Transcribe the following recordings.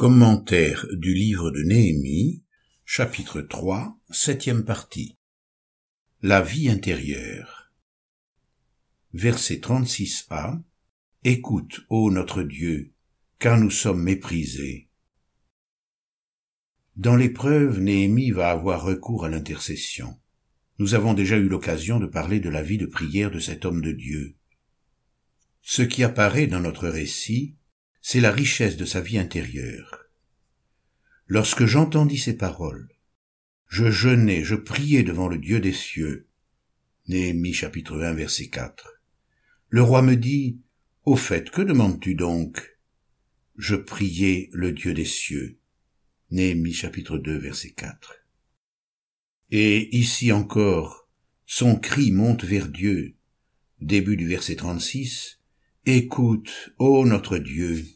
Commentaire du livre de Néhémie, chapitre 3, septième partie. La vie intérieure. Verset 36a. Écoute, ô notre Dieu, car nous sommes méprisés. Dans l'épreuve, Néhémie va avoir recours à l'intercession. Nous avons déjà eu l'occasion de parler de la vie de prière de cet homme de Dieu. Ce qui apparaît dans notre récit, c'est la richesse de sa vie intérieure. Lorsque j'entendis ces paroles, je jeûnais, je priais devant le Dieu des cieux. Néhémie chapitre 1 verset 4. Le roi me dit, Au fait, que demandes-tu donc? Je priais le Dieu des cieux. Néhémie chapitre 2 verset 4. Et ici encore, son cri monte vers Dieu. Début du verset 36. Écoute, ô notre Dieu.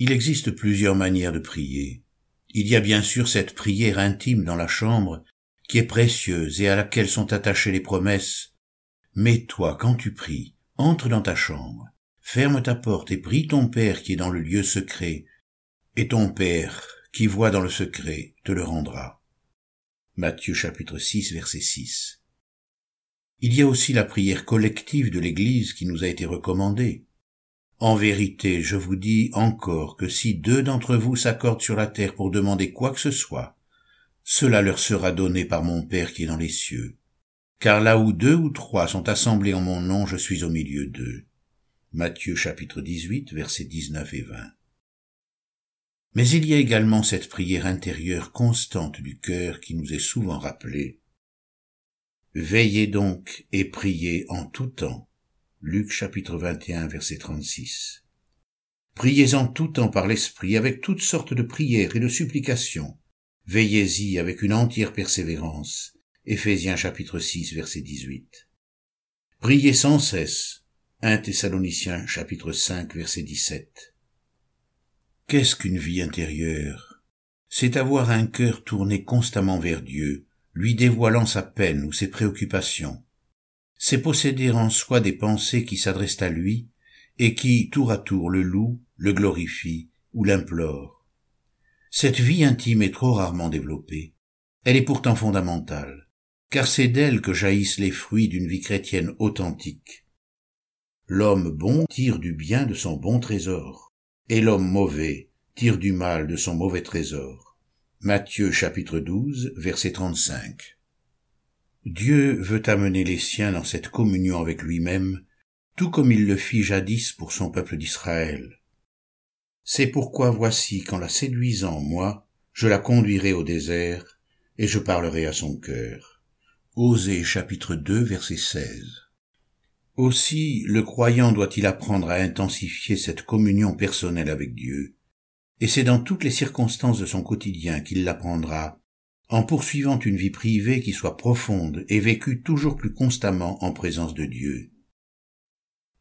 Il existe plusieurs manières de prier. Il y a bien sûr cette prière intime dans la chambre, qui est précieuse et à laquelle sont attachées les promesses. Mais toi, quand tu pries, entre dans ta chambre, ferme ta porte et prie ton Père qui est dans le lieu secret, et ton Père, qui voit dans le secret, te le rendra. Matthieu chapitre 6 verset 6. Il y a aussi la prière collective de l'Église qui nous a été recommandée. En vérité, je vous dis encore que si deux d'entre vous s'accordent sur la terre pour demander quoi que ce soit, cela leur sera donné par mon Père qui est dans les cieux. Car là où deux ou trois sont assemblés en mon nom, je suis au milieu d'eux. Matthieu chapitre 18, versets 19 et 20. Mais il y a également cette prière intérieure constante du cœur qui nous est souvent rappelée. Veillez donc et priez en tout temps. Luc chapitre 21 verset 36. Priez en tout temps par l'Esprit avec toutes sortes de prières et de supplications. Veillez-y avec une entière persévérance. Éphésiens chapitre 6 verset 18. Priez sans cesse. 1 Thessaloniciens chapitre 5 verset 17. Qu'est-ce qu'une vie intérieure? C'est avoir un cœur tourné constamment vers Dieu, lui dévoilant sa peine ou ses préoccupations. C'est posséder en soi des pensées qui s'adressent à lui et qui, tour à tour, le louent, le glorifient ou l'implorent. Cette vie intime est trop rarement développée. Elle est pourtant fondamentale, car c'est d'elle que jaillissent les fruits d'une vie chrétienne authentique. L'homme bon tire du bien de son bon trésor, et l'homme mauvais tire du mal de son mauvais trésor. Matthieu chapitre 12, verset 35. Dieu veut amener les siens dans cette communion avec lui-même, tout comme il le fit jadis pour son peuple d'Israël. C'est pourquoi voici qu'en la séduisant, moi, je la conduirai au désert, et je parlerai à son cœur. Osée chapitre 2, verset 16. Aussi, le croyant doit-il apprendre à intensifier cette communion personnelle avec Dieu, et c'est dans toutes les circonstances de son quotidien qu'il l'apprendra, en poursuivant une vie privée qui soit profonde et vécue toujours plus constamment en présence de Dieu.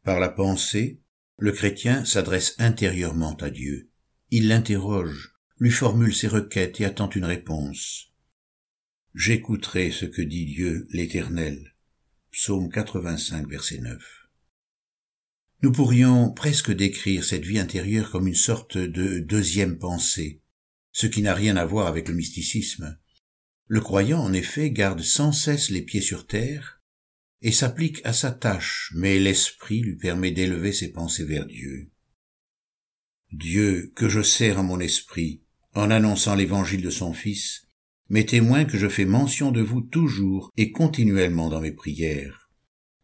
Par la pensée, le chrétien s'adresse intérieurement à Dieu. Il l'interroge, lui formule ses requêtes et attend une réponse. J'écouterai ce que dit Dieu l'Éternel. Psaume 85, verset 9. Nous pourrions presque décrire cette vie intérieure comme une sorte de deuxième pensée, ce qui n'a rien à voir avec le mysticisme. Le croyant, en effet, garde sans cesse les pieds sur terre et s'applique à sa tâche, mais l'esprit lui permet d'élever ses pensées vers Dieu. Dieu, que je sers à mon esprit, en annonçant l'évangile de son Fils, m'est témoin que je fais mention de vous toujours et continuellement dans mes prières.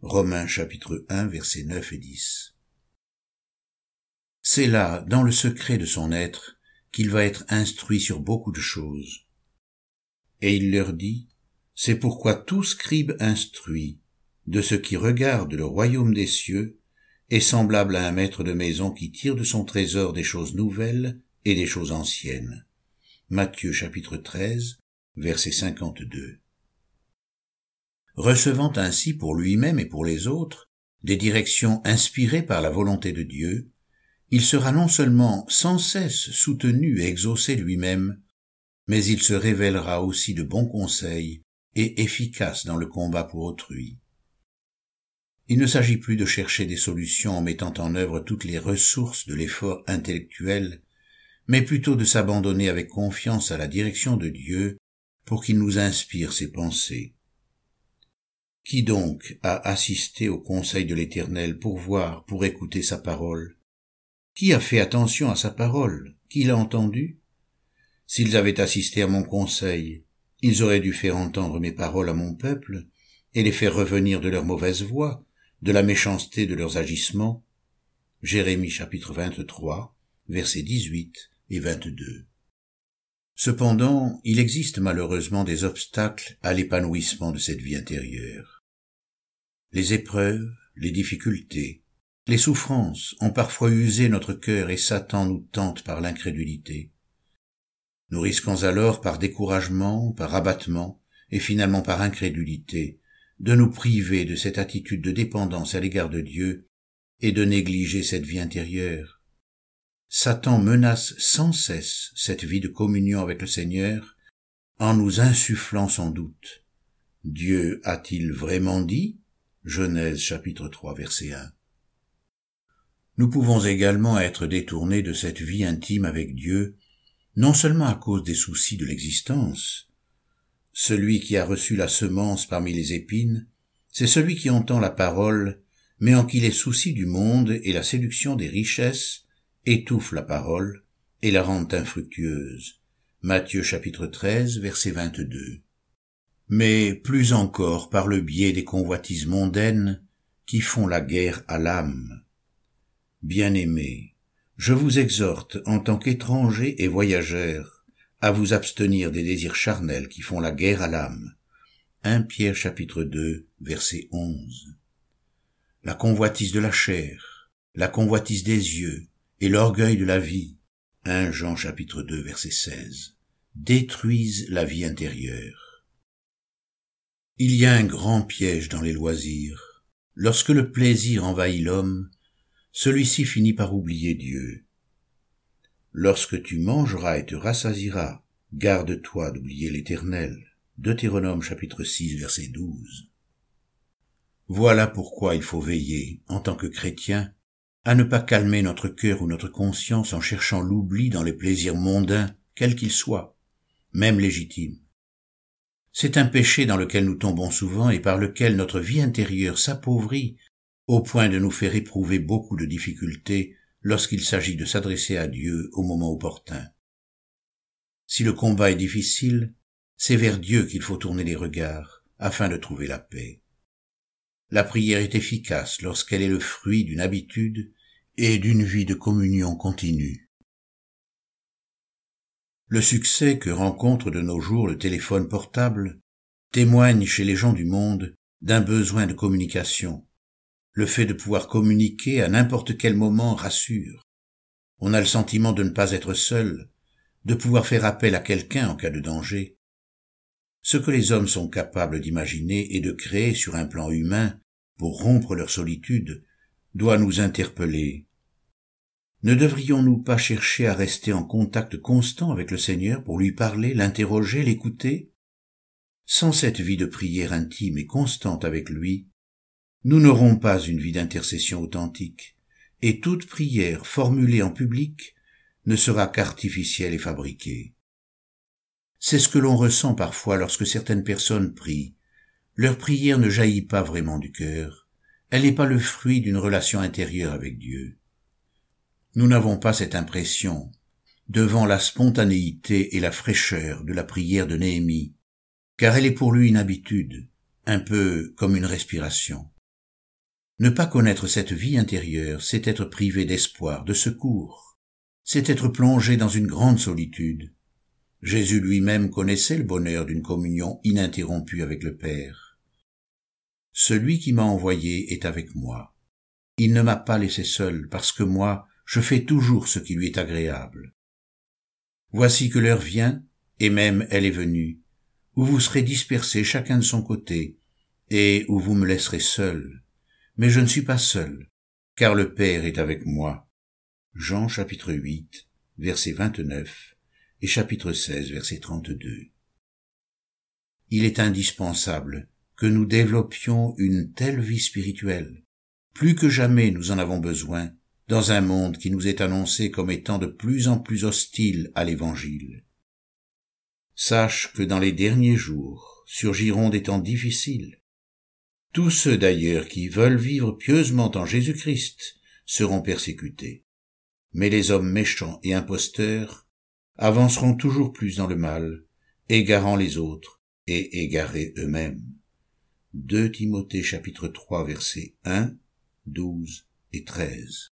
Romains chapitre 1 versets 9 et 10. C'est là, dans le secret de son être, qu'il va être instruit sur beaucoup de choses. Et il leur dit, c'est pourquoi tout scribe instruit de ce qui regarde le royaume des cieux est semblable à un maître de maison qui tire de son trésor des choses nouvelles et des choses anciennes. Matthieu chapitre 13, verset 52 recevant ainsi pour lui-même et pour les autres des directions inspirées par la volonté de Dieu, il sera non seulement sans cesse soutenu et exaucé lui-même, mais il se révélera aussi de bons conseils et efficace dans le combat pour autrui. Il ne s'agit plus de chercher des solutions en mettant en œuvre toutes les ressources de l'effort intellectuel, mais plutôt de s'abandonner avec confiance à la direction de Dieu pour qu'il nous inspire ses pensées. Qui donc a assisté au conseil de l'Éternel pour voir, pour écouter sa parole? Qui a fait attention à sa parole? Qui l'a entendu S'ils avaient assisté à mon conseil, ils auraient dû faire entendre mes paroles à mon peuple, et les faire revenir de leur mauvaise voie, de la méchanceté de leurs agissements. Jérémie chapitre 23, versets 18 et 22. Cependant, il existe malheureusement des obstacles à l'épanouissement de cette vie intérieure. Les épreuves, les difficultés, les souffrances ont parfois usé notre cœur et Satan nous tente par l'incrédulité. Nous risquons alors par découragement, par abattement, et finalement par incrédulité, de nous priver de cette attitude de dépendance à l'égard de Dieu et de négliger cette vie intérieure. Satan menace sans cesse cette vie de communion avec le Seigneur en nous insufflant son doute. Dieu a-t-il vraiment dit? Genèse chapitre 3 verset 1. Nous pouvons également être détournés de cette vie intime avec Dieu, non seulement à cause des soucis de l'existence. Celui qui a reçu la semence parmi les épines, c'est celui qui entend la parole, mais en qui les soucis du monde et la séduction des richesses étouffent la parole et la rendent infructueuse. Matthieu chapitre 13 verset 22 mais plus encore par le biais des convoitises mondaines qui font la guerre à l'âme. Bien-aimés, je vous exhorte en tant qu'étrangers et voyageurs à vous abstenir des désirs charnels qui font la guerre à l'âme. 1 Pierre chapitre 2 verset 11. La convoitise de la chair, la convoitise des yeux et l'orgueil de la vie. 1 Jean chapitre 2 verset 16 détruisent la vie intérieure. Il y a un grand piège dans les loisirs. Lorsque le plaisir envahit l'homme, celui-ci finit par oublier Dieu. Lorsque tu mangeras et te rassasiras, garde-toi d'oublier l'Éternel. Deutéronome chapitre 6 verset 12. Voilà pourquoi il faut veiller, en tant que chrétien, à ne pas calmer notre cœur ou notre conscience en cherchant l'oubli dans les plaisirs mondains, quels qu'ils soient, même légitimes. C'est un péché dans lequel nous tombons souvent et par lequel notre vie intérieure s'appauvrit au point de nous faire éprouver beaucoup de difficultés lorsqu'il s'agit de s'adresser à Dieu au moment opportun. Si le combat est difficile, c'est vers Dieu qu'il faut tourner les regards afin de trouver la paix. La prière est efficace lorsqu'elle est le fruit d'une habitude et d'une vie de communion continue. Le succès que rencontre de nos jours le téléphone portable témoigne chez les gens du monde d'un besoin de communication. Le fait de pouvoir communiquer à n'importe quel moment rassure. On a le sentiment de ne pas être seul, de pouvoir faire appel à quelqu'un en cas de danger. Ce que les hommes sont capables d'imaginer et de créer sur un plan humain pour rompre leur solitude doit nous interpeller ne devrions-nous pas chercher à rester en contact constant avec le Seigneur pour lui parler, l'interroger, l'écouter? Sans cette vie de prière intime et constante avec lui, nous n'aurons pas une vie d'intercession authentique, et toute prière formulée en public ne sera qu'artificielle et fabriquée. C'est ce que l'on ressent parfois lorsque certaines personnes prient. Leur prière ne jaillit pas vraiment du cœur, elle n'est pas le fruit d'une relation intérieure avec Dieu. Nous n'avons pas cette impression devant la spontanéité et la fraîcheur de la prière de Néhémie, car elle est pour lui une habitude, un peu comme une respiration. Ne pas connaître cette vie intérieure, c'est être privé d'espoir, de secours, c'est être plongé dans une grande solitude. Jésus lui-même connaissait le bonheur d'une communion ininterrompue avec le Père. Celui qui m'a envoyé est avec moi. Il ne m'a pas laissé seul parce que moi, je fais toujours ce qui lui est agréable. Voici que l'heure vient, et même elle est venue, où vous serez dispersés chacun de son côté, et où vous me laisserez seul. Mais je ne suis pas seul, car le Père est avec moi. Jean chapitre 8, verset 29 chapitre 16, verset 32. Il est indispensable que nous développions une telle vie spirituelle. Plus que jamais nous en avons besoin, dans un monde qui nous est annoncé comme étant de plus en plus hostile à l'Évangile. Sache que dans les derniers jours surgiront des temps difficiles. Tous ceux d'ailleurs qui veulent vivre pieusement en Jésus-Christ seront persécutés. Mais les hommes méchants et imposteurs avanceront toujours plus dans le mal, égarant les autres et égarés eux-mêmes. 2 Timothée chapitre 3 versets 1, 12 et 13.